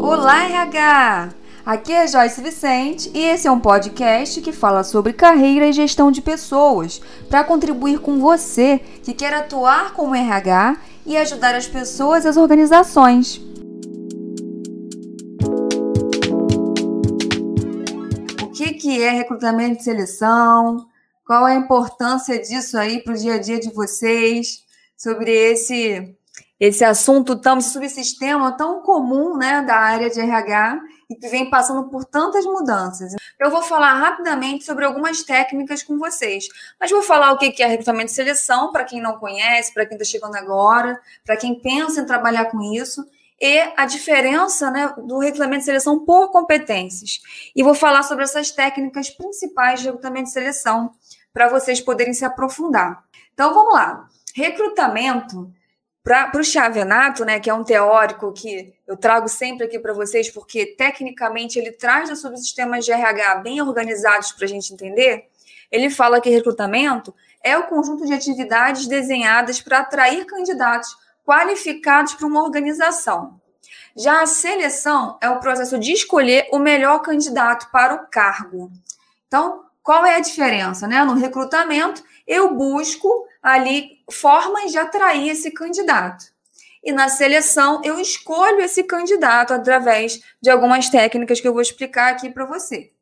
Olá, RH! Aqui é Joyce Vicente e esse é um podcast que fala sobre carreira e gestão de pessoas para contribuir com você que quer atuar como RH e ajudar as pessoas e as organizações. O que, que é recrutamento e seleção? Qual é a importância disso aí para o dia a dia de vocês? Sobre esse esse assunto tão, esse subsistema tão comum né, da área de RH e que vem passando por tantas mudanças. Eu vou falar rapidamente sobre algumas técnicas com vocês, mas vou falar o que é recrutamento e seleção, para quem não conhece, para quem está chegando agora, para quem pensa em trabalhar com isso, e a diferença né, do recrutamento e seleção por competências. E vou falar sobre essas técnicas principais de recrutamento e seleção, para vocês poderem se aprofundar. Então, vamos lá. Recrutamento para o Chavenato, né, que é um teórico que eu trago sempre aqui para vocês, porque tecnicamente ele traz os subsistemas de RH bem organizados para a gente entender, ele fala que recrutamento é o conjunto de atividades desenhadas para atrair candidatos qualificados para uma organização. Já a seleção é o processo de escolher o melhor candidato para o cargo. Então, qual é a diferença? Né? No recrutamento, eu busco ali formas de atrair esse candidato. E na seleção, eu escolho esse candidato através de algumas técnicas que eu vou explicar aqui para você.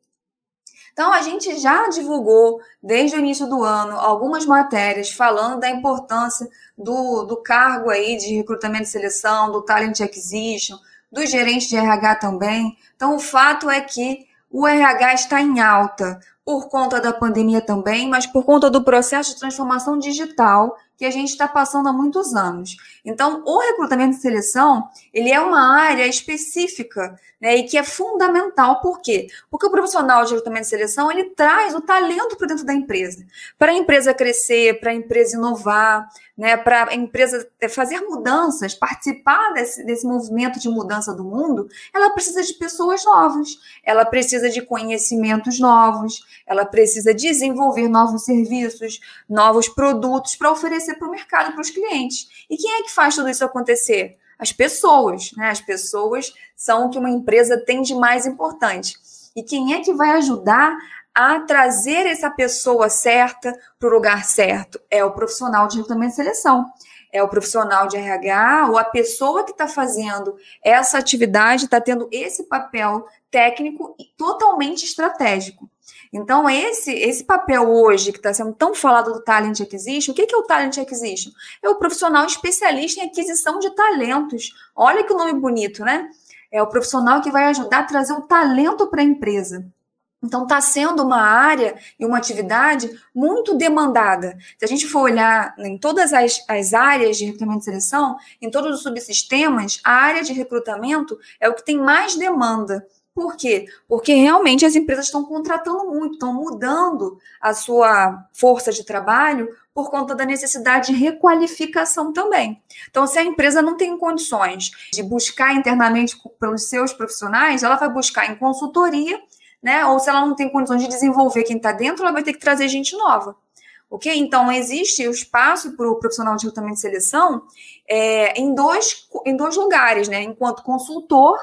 Então, a gente já divulgou, desde o início do ano, algumas matérias falando da importância do, do cargo aí de recrutamento e seleção, do talent acquisition, do gerente de RH também. Então, o fato é que o RH está em alta por conta da pandemia também, mas por conta do processo de transformação digital que a gente está passando há muitos anos. Então, o recrutamento e seleção, ele é uma área específica, né, e que é fundamental. Por quê? Porque o profissional de recrutamento e seleção, ele traz o talento para dentro da empresa, para a empresa crescer, para a empresa inovar, né, para a empresa é, fazer mudanças, participar desse, desse movimento de mudança do mundo, ela precisa de pessoas novas, ela precisa de conhecimentos novos, ela precisa desenvolver novos serviços, novos produtos para oferecer para o mercado, para os clientes. E quem é que faz tudo isso acontecer? As pessoas, né? As pessoas são o que uma empresa tem de mais importante. E quem é que vai ajudar a trazer essa pessoa certa para o lugar certo? É o profissional de recrutamento e seleção. É o profissional de RH ou a pessoa que está fazendo essa atividade está tendo esse papel técnico e totalmente estratégico. Então, esse, esse papel hoje que está sendo tão falado do Talent Acquisition, o que é o Talent Acquisition? É o profissional especialista em aquisição de talentos. Olha que nome bonito, né? É o profissional que vai ajudar a trazer o talento para a empresa. Então, está sendo uma área e uma atividade muito demandada. Se a gente for olhar em todas as, as áreas de recrutamento e seleção, em todos os subsistemas, a área de recrutamento é o que tem mais demanda. Por quê? Porque realmente as empresas estão contratando muito, estão mudando a sua força de trabalho por conta da necessidade de requalificação também. Então, se a empresa não tem condições de buscar internamente pelos seus profissionais, ela vai buscar em consultoria né? Ou se ela não tem condições de desenvolver quem está dentro, ela vai ter que trazer gente nova. Ok? Então, existe o espaço para o profissional de recrutamento e seleção é, em, dois, em dois lugares, né? Enquanto consultor,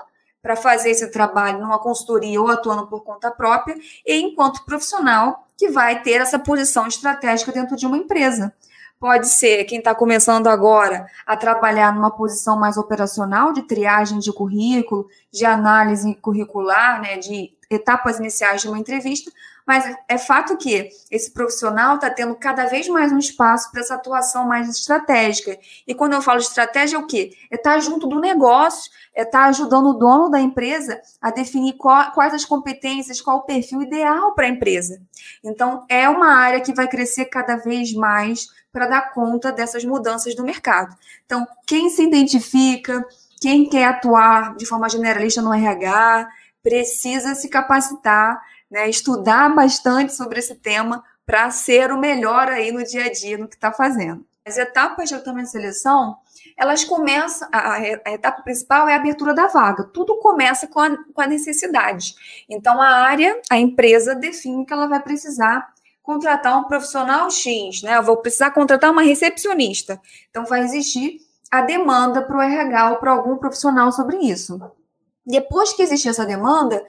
para fazer esse trabalho numa consultoria ou atuando por conta própria, e enquanto profissional que vai ter essa posição estratégica dentro de uma empresa. Pode ser quem está começando agora a trabalhar numa posição mais operacional de triagem de currículo, de análise curricular, né, de etapas iniciais de uma entrevista, mas é fato que esse profissional está tendo cada vez mais um espaço para essa atuação mais estratégica. E quando eu falo estratégia, é o quê? É estar tá junto do negócio, é estar tá ajudando o dono da empresa a definir qual, quais as competências, qual o perfil ideal para a empresa. Então, é uma área que vai crescer cada vez mais para dar conta dessas mudanças do mercado. Então, quem se identifica, quem quer atuar de forma generalista no RH, precisa se capacitar, né, estudar bastante sobre esse tema para ser o melhor aí no dia a dia no que está fazendo. As etapas de recrutamento de seleção, elas começam, a, a, etapa principal é a abertura da vaga. Tudo começa com a, com a necessidade. Então, a área, a empresa define que ela vai precisar contratar um profissional X, né? Eu vou precisar contratar uma recepcionista. Então, vai existir a demanda para o RH ou para algum profissional sobre isso. Depois que existe essa demanda,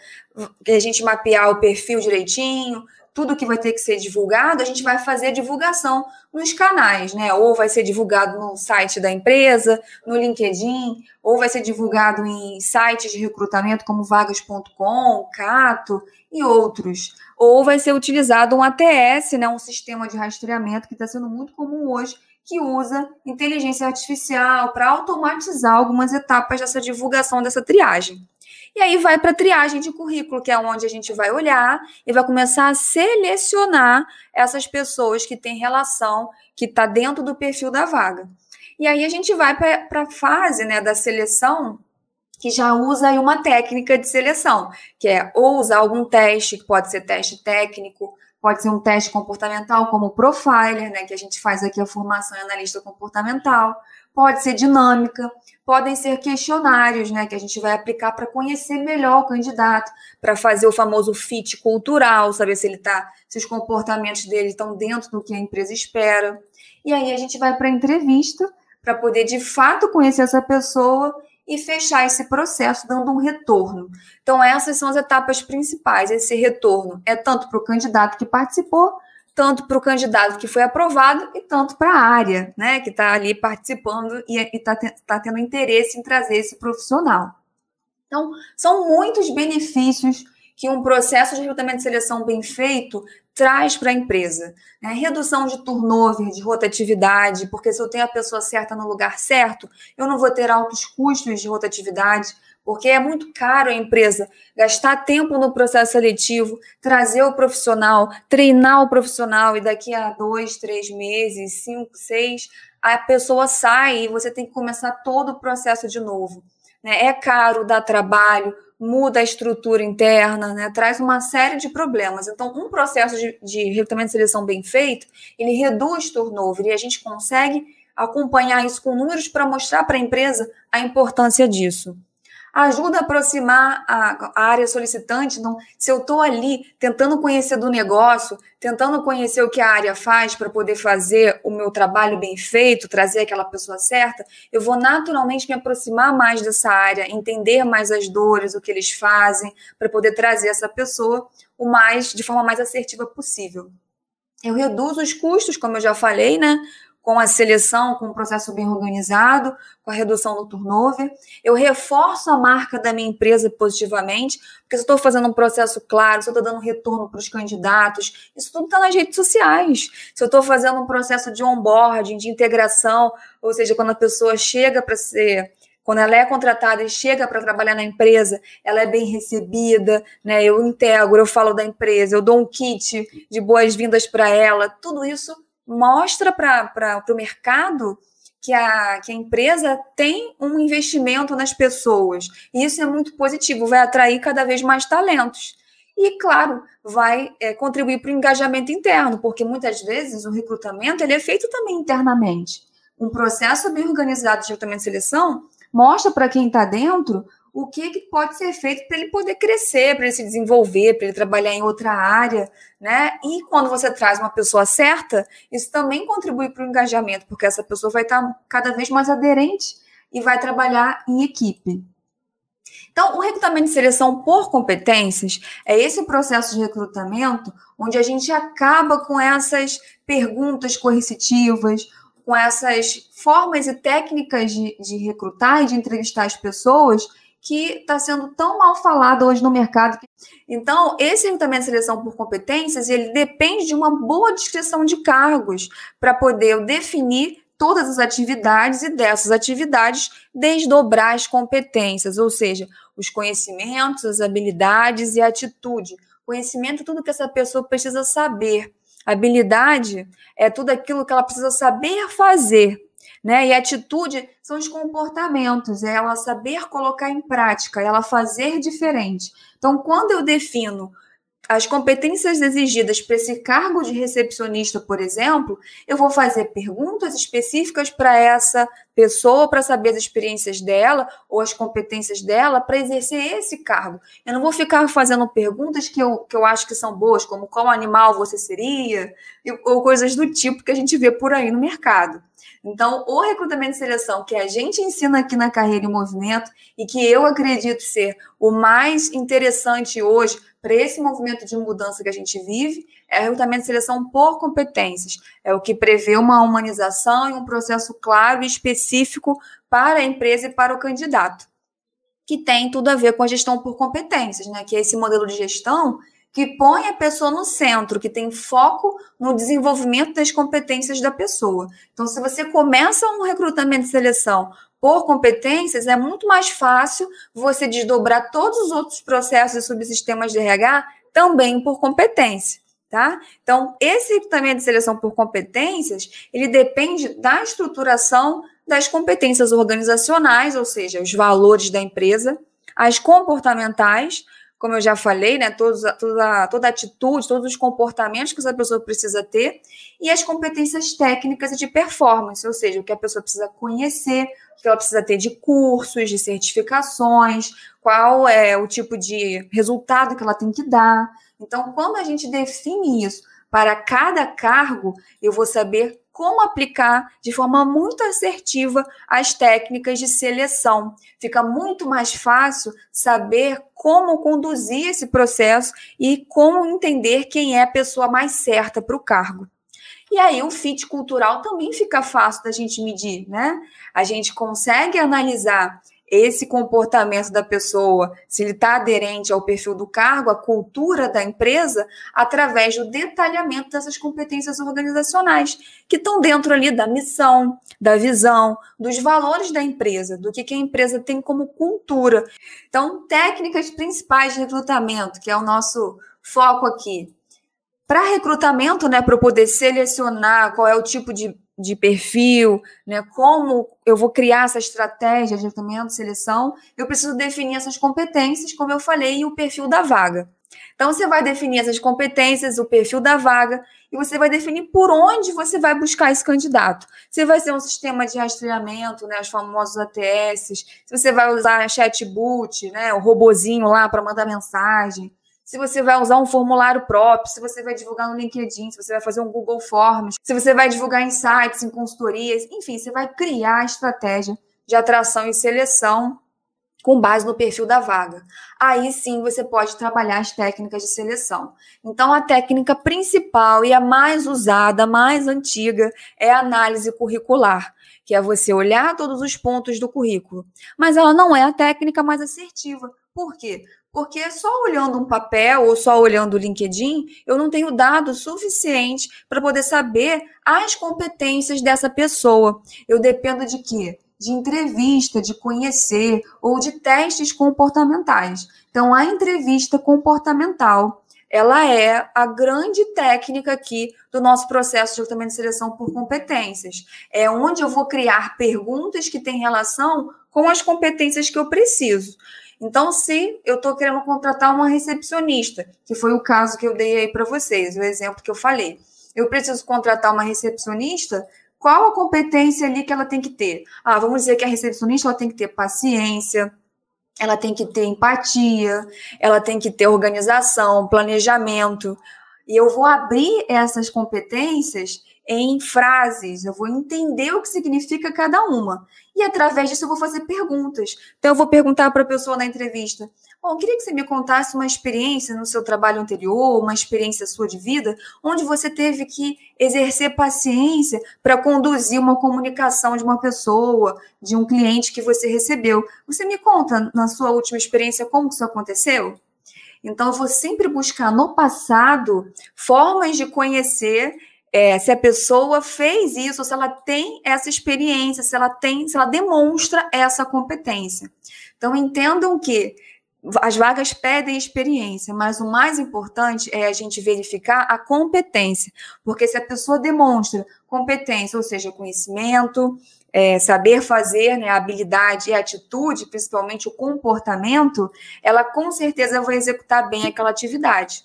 a gente mapear o perfil direitinho, tudo que vai ter que ser divulgado, a gente vai fazer divulgação nos canais, né? Ou vai ser divulgado no site da empresa, no LinkedIn, ou vai ser divulgado em sites de recrutamento como vagas.com, Cato e outros. Ou vai ser utilizado um ATS, né? Um sistema de rastreamento que está sendo muito comum hoje, que usa inteligência artificial para automatizar algumas etapas dessa divulgação dessa triagem. E aí vai para a triagem de currículo, que é onde a gente vai olhar e vai começar a selecionar essas pessoas que têm relação, que está dentro do perfil da vaga. E aí a gente vai para a fase né, da seleção, que já usa aí uma técnica de seleção, que é ou usar algum teste, que pode ser teste técnico, pode ser um teste comportamental, como o Profiler, né, que a gente faz aqui a formação em analista comportamental, pode ser dinâmica, podem ser questionários, né, que a gente vai aplicar para conhecer melhor o candidato, para fazer o famoso fit cultural, saber se ele tá, se os comportamentos dele estão dentro do que a empresa espera. E aí a gente vai para a entrevista para poder de fato conhecer essa pessoa e fechar esse processo dando um retorno. Então essas são as etapas principais. Esse retorno é tanto para o candidato que participou, tanto para o candidato que foi aprovado e tanto para a área, né, que está ali participando e está tá tendo interesse em trazer esse profissional. Então, são muitos benefícios que um processo de recrutamento de seleção bem feito traz para a empresa. Né? Redução de turnover, de rotatividade, porque se eu tenho a pessoa certa no lugar certo, eu não vou ter altos custos de rotatividade, porque é muito caro a empresa gastar tempo no processo seletivo, trazer o profissional, treinar o profissional e daqui a dois, três meses, cinco, seis, a pessoa sai e você tem que começar todo o processo de novo. Né? É caro, dá trabalho, muda a estrutura interna, né? traz uma série de problemas. Então, um processo de, de recrutamento de seleção bem feito, ele reduz turnover e a gente consegue acompanhar isso com números para mostrar para a empresa a importância disso ajuda a aproximar a, a área solicitante. Não, se eu estou ali tentando conhecer do negócio, tentando conhecer o que a área faz para poder fazer o meu trabalho bem feito, trazer aquela pessoa certa, eu vou naturalmente me aproximar mais dessa área, entender mais as dores, o que eles fazem, para poder trazer essa pessoa o mais de forma mais assertiva possível. Eu reduzo os custos, como eu já falei, né? Com a seleção, com um processo bem organizado, com a redução do turnover. Eu reforço a marca da minha empresa positivamente, porque se eu estou fazendo um processo claro, se eu estou dando retorno para os candidatos, isso tudo está nas redes sociais. Se eu estou fazendo um processo de onboarding, de integração, ou seja, quando a pessoa chega para ser quando ela é contratada e chega para trabalhar na empresa, ela é bem recebida, né? Eu integro, eu falo da empresa, eu dou um kit de boas-vindas para ela. Tudo isso mostra para o mercado que a, que a empresa tem um investimento nas pessoas. E isso é muito positivo, vai atrair cada vez mais talentos. E, claro, vai é, contribuir para o engajamento interno, porque muitas vezes o recrutamento ele é feito também internamente. Um processo bem organizado de recrutamento e seleção mostra para quem está dentro o que, que pode ser feito para ele poder crescer, para ele se desenvolver, para ele trabalhar em outra área, né? E quando você traz uma pessoa certa, isso também contribui para o engajamento, porque essa pessoa vai estar cada vez mais aderente e vai trabalhar em equipe. Então, o recrutamento de seleção por competências é esse processo de recrutamento onde a gente acaba com essas perguntas coercitivas, com essas formas e técnicas de, de recrutar e de entrevistar as pessoas que está sendo tão mal falado hoje no mercado. Então, esse recrutamento de seleção por competências, ele depende de uma boa descrição de cargos para poder definir todas as atividades e dessas atividades desdobrar as competências, ou seja, os conhecimentos, as habilidades e a atitude. Conhecimento é tudo que essa pessoa precisa saber. Habilidade é tudo aquilo que ela precisa saber fazer né? E atitude são os comportamentos, é ela saber colocar em prática, ela fazer diferente. Então, quando eu defino as competências exigidas para esse cargo de recepcionista, por exemplo, eu vou fazer perguntas específicas para essa pessoa para saber as experiências dela ou as competências dela para exercer esse cargo. Eu não vou ficar fazendo perguntas que eu, que eu acho que são boas, como qual animal você seria, ou coisas do tipo que a gente vê por aí no mercado. Então, o recrutamento e seleção que a gente ensina aqui na Carreira em Movimento e que eu acredito ser o mais interessante hoje para esse movimento de mudança que a gente vive é recrutamento e seleção por competências. É o que prevê uma humanização e um processo claro e específico para a empresa e para o candidato, que tem tudo a ver com a gestão por competências, né? Que é esse modelo de gestão que põe a pessoa no centro, que tem foco no desenvolvimento das competências da pessoa. Então, se você começa um recrutamento e seleção por competências, é muito mais fácil você desdobrar todos os outros processos e subsistemas de RH também por competência. Tá? Então, esse recrutamento de seleção por competências, ele depende da estruturação das competências organizacionais, ou seja, os valores da empresa, as comportamentais, como eu já falei, né, todos, toda, toda atitude, todos os comportamentos que essa pessoa precisa ter, e as competências técnicas e de performance, ou seja, o que a pessoa precisa conhecer, o que ela precisa ter de cursos, de certificações, qual é o tipo de resultado que ela tem que dar. Então, quando a gente define isso para cada cargo, eu vou saber como aplicar de forma muito assertiva as técnicas de seleção. Fica muito mais fácil saber como conduzir esse processo e como entender quem é a pessoa mais certa para o cargo. E aí o fit cultural também fica fácil da gente medir, né? A gente consegue analisar esse comportamento da pessoa, se ele está aderente ao perfil do cargo, à cultura da empresa, através do detalhamento dessas competências organizacionais, que estão dentro ali da missão, da visão, dos valores da empresa, do que, que a empresa tem como cultura. Então, técnicas principais de recrutamento, que é o nosso foco aqui. Para recrutamento, né, para eu poder selecionar qual é o tipo de de perfil, né? Como eu vou criar essa estratégia de recrutamento, seleção, eu preciso definir essas competências, como eu falei, e o perfil da vaga. Então você vai definir essas competências, o perfil da vaga, e você vai definir por onde você vai buscar esse candidato. Se vai ser um sistema de rastreamento, né, os famosos ATS, se você vai usar chatbot, né, o robozinho lá para mandar mensagem, se você vai usar um formulário próprio, se você vai divulgar no LinkedIn, se você vai fazer um Google Forms, se você vai divulgar em sites, em consultorias, enfim, você vai criar a estratégia de atração e seleção com base no perfil da vaga. Aí sim você pode trabalhar as técnicas de seleção. Então, a técnica principal e a mais usada, a mais antiga, é a análise curricular, que é você olhar todos os pontos do currículo. Mas ela não é a técnica mais assertiva. Por quê? Porque só olhando um papel ou só olhando o LinkedIn, eu não tenho dados suficientes para poder saber as competências dessa pessoa. Eu dependo de quê? De entrevista, de conhecer ou de testes comportamentais. Então, a entrevista comportamental ela é a grande técnica aqui do nosso processo de recrutamento de seleção por competências. É onde eu vou criar perguntas que têm relação com as competências que eu preciso. Então, se eu estou querendo contratar uma recepcionista, que foi o caso que eu dei aí para vocês, o exemplo que eu falei, eu preciso contratar uma recepcionista, qual a competência ali que ela tem que ter? Ah, vamos dizer que a recepcionista ela tem que ter paciência, ela tem que ter empatia, ela tem que ter organização, planejamento. E eu vou abrir essas competências em frases, eu vou entender o que significa cada uma. E através disso eu vou fazer perguntas. Então eu vou perguntar para a pessoa na entrevista: Bom, eu queria que você me contasse uma experiência no seu trabalho anterior, uma experiência sua de vida, onde você teve que exercer paciência para conduzir uma comunicação de uma pessoa, de um cliente que você recebeu. Você me conta na sua última experiência como isso aconteceu? Então, eu vou sempre buscar no passado formas de conhecer é, se a pessoa fez isso, se ela tem essa experiência, se ela tem, se ela demonstra essa competência. Então entendam que as vagas pedem experiência, mas o mais importante é a gente verificar a competência, porque se a pessoa demonstra competência, ou seja, conhecimento, é, saber fazer, né, habilidade e atitude, principalmente o comportamento, ela com certeza vai executar bem aquela atividade.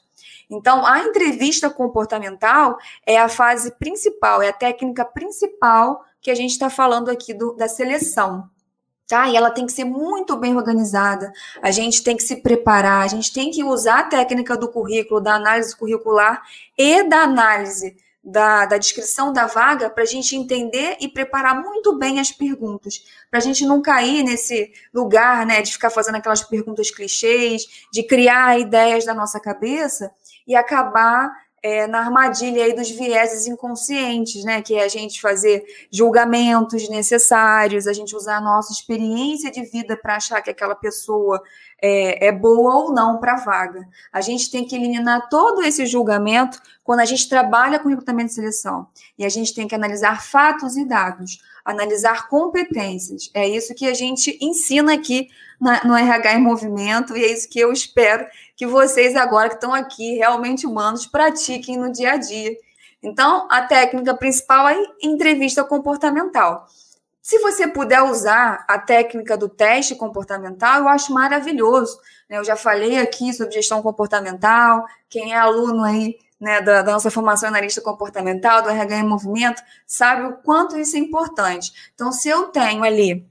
Então, a entrevista comportamental é a fase principal, é a técnica principal que a gente está falando aqui do, da seleção. Tá? E ela tem que ser muito bem organizada, a gente tem que se preparar, a gente tem que usar a técnica do currículo, da análise curricular e da análise da, da descrição da vaga para a gente entender e preparar muito bem as perguntas, para a gente não cair nesse lugar né, de ficar fazendo aquelas perguntas clichês, de criar ideias da nossa cabeça e acabar é, na armadilha aí dos vieses inconscientes, né? Que é a gente fazer julgamentos necessários, a gente usar a nossa experiência de vida para achar que aquela pessoa é, é boa ou não para a vaga. A gente tem que eliminar todo esse julgamento quando a gente trabalha com recrutamento de seleção. E a gente tem que analisar fatos e dados, analisar competências. É isso que a gente ensina aqui no RH em Movimento, e é isso que eu espero que vocês, agora que estão aqui, realmente humanos, pratiquem no dia a dia. Então, a técnica principal é entrevista comportamental. Se você puder usar a técnica do teste comportamental, eu acho maravilhoso. Né? Eu já falei aqui sobre gestão comportamental. Quem é aluno aí né, da, da, nossa formação analista comportamental, do RH em movimento, sabe o quanto isso é importante. Então, se eu tenho ali,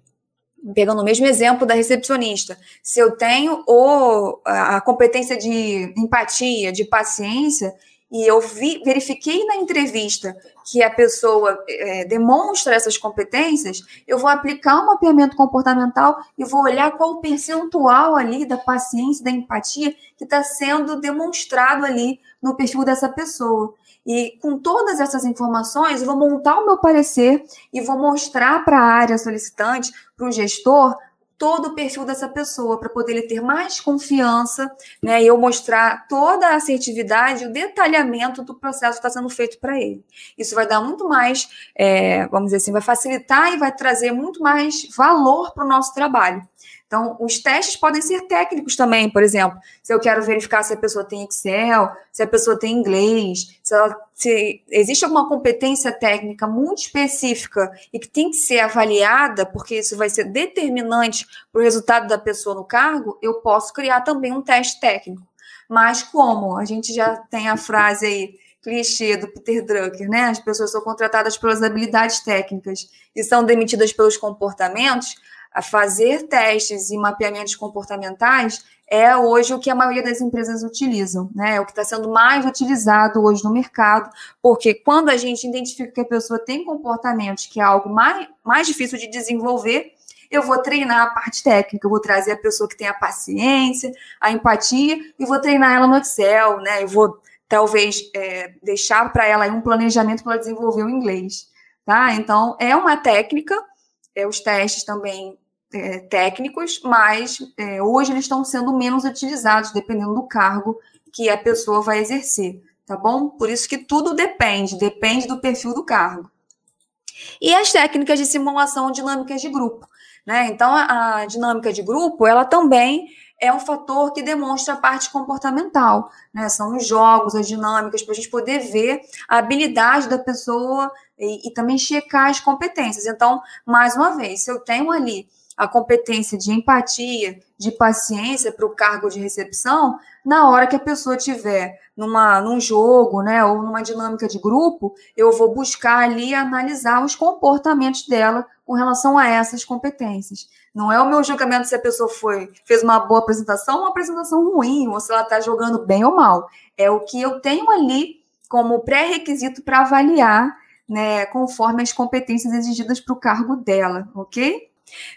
pegando o mesmo exemplo da recepcionista, se eu tenho o, a competência de empatia, de paciência, e eu vi, verifiquei na entrevista que a pessoa é, demonstra essas competências, eu vou aplicar um mapeamento comportamental e vou olhar qual o percentual ali da paciência, da empatia que está sendo demonstrado ali no perfil dessa pessoa. E com todas essas informações, eu vou montar o meu parecer e vou mostrar para a área solicitante, para o gestor, todo o perfil dessa pessoa, para poder ele ter mais confiança, né? E eu mostrar toda a assertividade, o detalhamento do processo que está sendo feito para ele. Isso vai dar muito mais, é, vamos dizer assim, vai facilitar e vai trazer muito mais valor para o nosso trabalho. Então, os testes podem ser técnicos também, por exemplo, se eu quero verificar se a pessoa tem Excel, se a pessoa tem inglês, se, ela, se existe alguma competência técnica muito específica e que tem que ser avaliada, porque isso vai ser determinante para o resultado da pessoa no cargo, eu posso criar também um teste técnico. Mas como a gente já tem a frase aí, clichê do Peter Drucker, né? As pessoas são contratadas pelas habilidades técnicas e são demitidas pelos comportamentos a fazer testes e mapeamentos comportamentais é hoje o que a maioria das empresas utilizam, né? É o que está sendo mais utilizado hoje no mercado, porque quando a gente identifica que a pessoa tem comportamentos que é algo mais, mais difícil de desenvolver, eu vou treinar a parte técnica, eu vou trazer a pessoa que tem a paciência, a empatia, e vou treinar ela no Excel, né? Eu vou talvez é, deixar para ela um planejamento para desenvolver o inglês, tá? Então, é uma técnica é, os testes também é, técnicos, mas é, hoje eles estão sendo menos utilizados, dependendo do cargo que a pessoa vai exercer, tá bom? Por isso que tudo depende, depende do perfil do cargo. E as técnicas de simulação dinâmicas de grupo, né? Então, a, a dinâmica de grupo, ela também é um fator que demonstra a parte comportamental, né? São os jogos, as dinâmicas, para a gente poder ver a habilidade da pessoa e, e, também checar as competências. Então, mais uma vez, se eu tenho ali a competência de empatia, de paciência para o cargo de recepção, na hora que a pessoa tiver numa, num jogo, né, ou numa dinâmica de grupo, eu vou buscar ali analisar os comportamentos dela com relação a essas competências. Não é o meu julgamento se a pessoa foi fez uma boa apresentação uma apresentação ruim, ou se ela está jogando bem ou mal. É o que eu tenho ali como pré-requisito para avaliar, né, conforme as competências exigidas para o cargo dela, ok?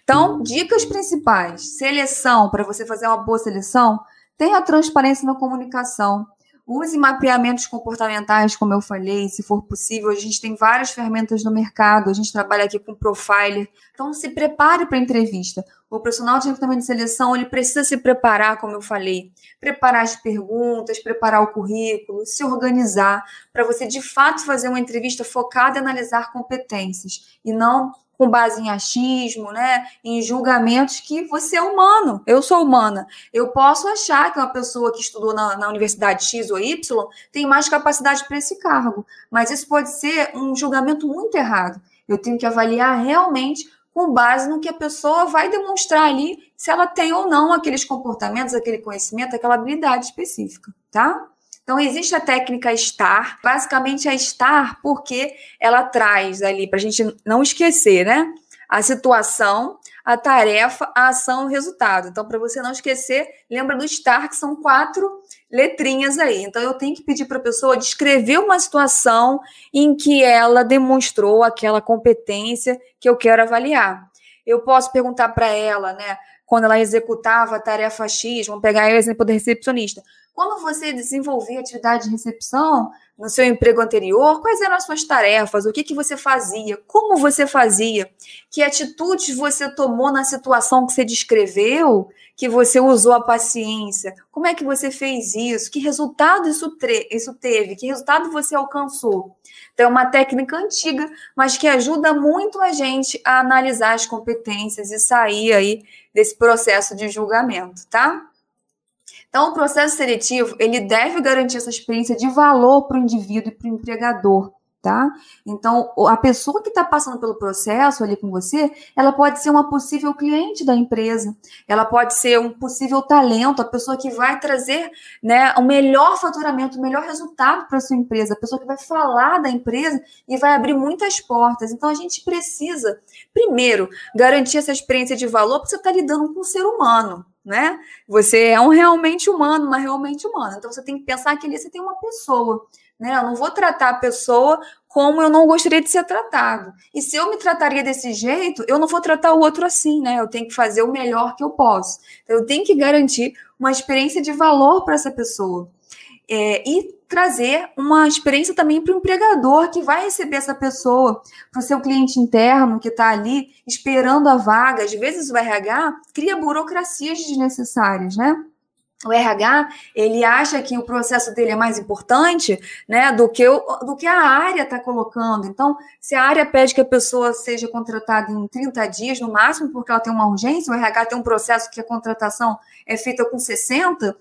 Então, dicas principais: seleção, para você fazer uma boa seleção, tenha transparência na comunicação. Use mapeamentos comportamentais, como eu falei, se for possível. A gente tem várias ferramentas no mercado, a gente trabalha aqui com profiler. Então, se prepare para a entrevista. O profissional de recrutamento de seleção, ele precisa se preparar, como eu falei. Preparar as perguntas, preparar o currículo, se organizar, para você, de fato, fazer uma entrevista focada em analisar competências e não com base em achismo, né, em julgamentos que você é humano, eu sou humana. Eu posso achar que uma pessoa que estudou na, na Universidade X ou Y tem mais capacidade para esse cargo, mas isso pode ser um julgamento muito errado. Eu tenho que avaliar realmente com base no que a pessoa vai demonstrar ali, se ela tem ou não aqueles comportamentos, aquele conhecimento, aquela habilidade específica, tá? Então, existe a técnica STAR. Basicamente, é STAR porque ela traz ali, para a gente não esquecer, né? A situação, a tarefa, a ação, o resultado. Então, para você não esquecer, lembra do STAR, que são quatro letrinhas aí. Então, eu tenho que pedir para a pessoa descrever uma situação em que ela demonstrou aquela competência que eu quero avaliar. Eu posso perguntar para ela, né? Quando ela executava a tarefa X, vamos pegar o exemplo da recepcionista. Quando você desenvolvia atividade de recepção no seu emprego anterior, quais eram as suas tarefas? O que, que você fazia? Como você fazia? Que atitudes você tomou na situação que você descreveu? Que você usou a paciência? Como é que você fez isso? Que resultado isso, isso teve? Que resultado você alcançou? Então, é uma técnica antiga, mas que ajuda muito a gente a analisar as competências e sair aí desse processo de julgamento, tá? Então, o processo seletivo ele deve garantir essa experiência de valor para o indivíduo e para o empregador tá? Então, a pessoa que está passando pelo processo ali com você, ela pode ser uma possível cliente da empresa, ela pode ser um possível talento, a pessoa que vai trazer né, o melhor faturamento, o melhor resultado para sua empresa, a pessoa que vai falar da empresa e vai abrir muitas portas. Então, a gente precisa, primeiro, garantir essa experiência de valor, porque você está lidando com um ser humano, né? Você é um realmente humano, uma realmente humana. Então você tem que pensar que ali você tem uma pessoa. Né? Eu não vou tratar a pessoa como eu não gostaria de ser tratado. E se eu me trataria desse jeito, eu não vou tratar o outro assim, né? Eu tenho que fazer o melhor que eu posso. Então, eu tenho que garantir uma experiência de valor para essa pessoa. É, e trazer uma experiência também para o empregador que vai receber essa pessoa, para o seu cliente interno que está ali esperando a vaga. Às vezes o RH cria burocracias desnecessárias, né? o RH ele acha que o processo dele é mais importante né, do, que o, do que a área está colocando. Então, se a área pede que a pessoa seja contratada em 30 dias, no máximo, porque ela tem uma urgência, o RH tem um processo que a contratação é feita com 60,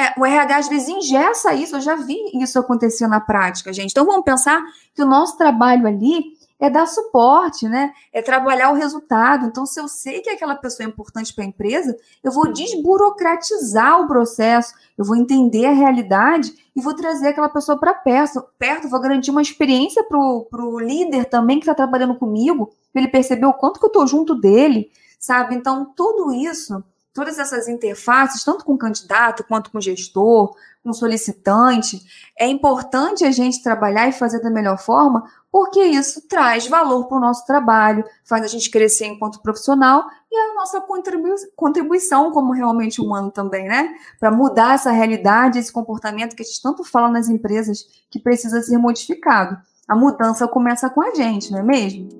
é, o RH às vezes ingessa isso, eu já vi isso acontecer na prática, gente. Então, vamos pensar que o nosso trabalho ali é dar suporte, né? É trabalhar o resultado. Então, se eu sei que aquela pessoa é importante para a empresa, eu vou desburocratizar o processo, eu vou entender a realidade e vou trazer aquela pessoa para perto, perto, vou garantir uma experiência para o líder também que está trabalhando comigo, ele perceber o quanto que eu estou junto dele, sabe? Então, tudo isso todas essas interfaces, tanto com candidato quanto com gestor, com solicitante, é importante a gente trabalhar e fazer da melhor forma, porque isso traz valor para o nosso trabalho, faz a gente crescer enquanto profissional e a nossa contribui contribuição como realmente humano também, né? Para mudar essa realidade, esse comportamento que a gente tanto fala nas empresas que precisa ser modificado. A mudança começa com a gente, não é mesmo?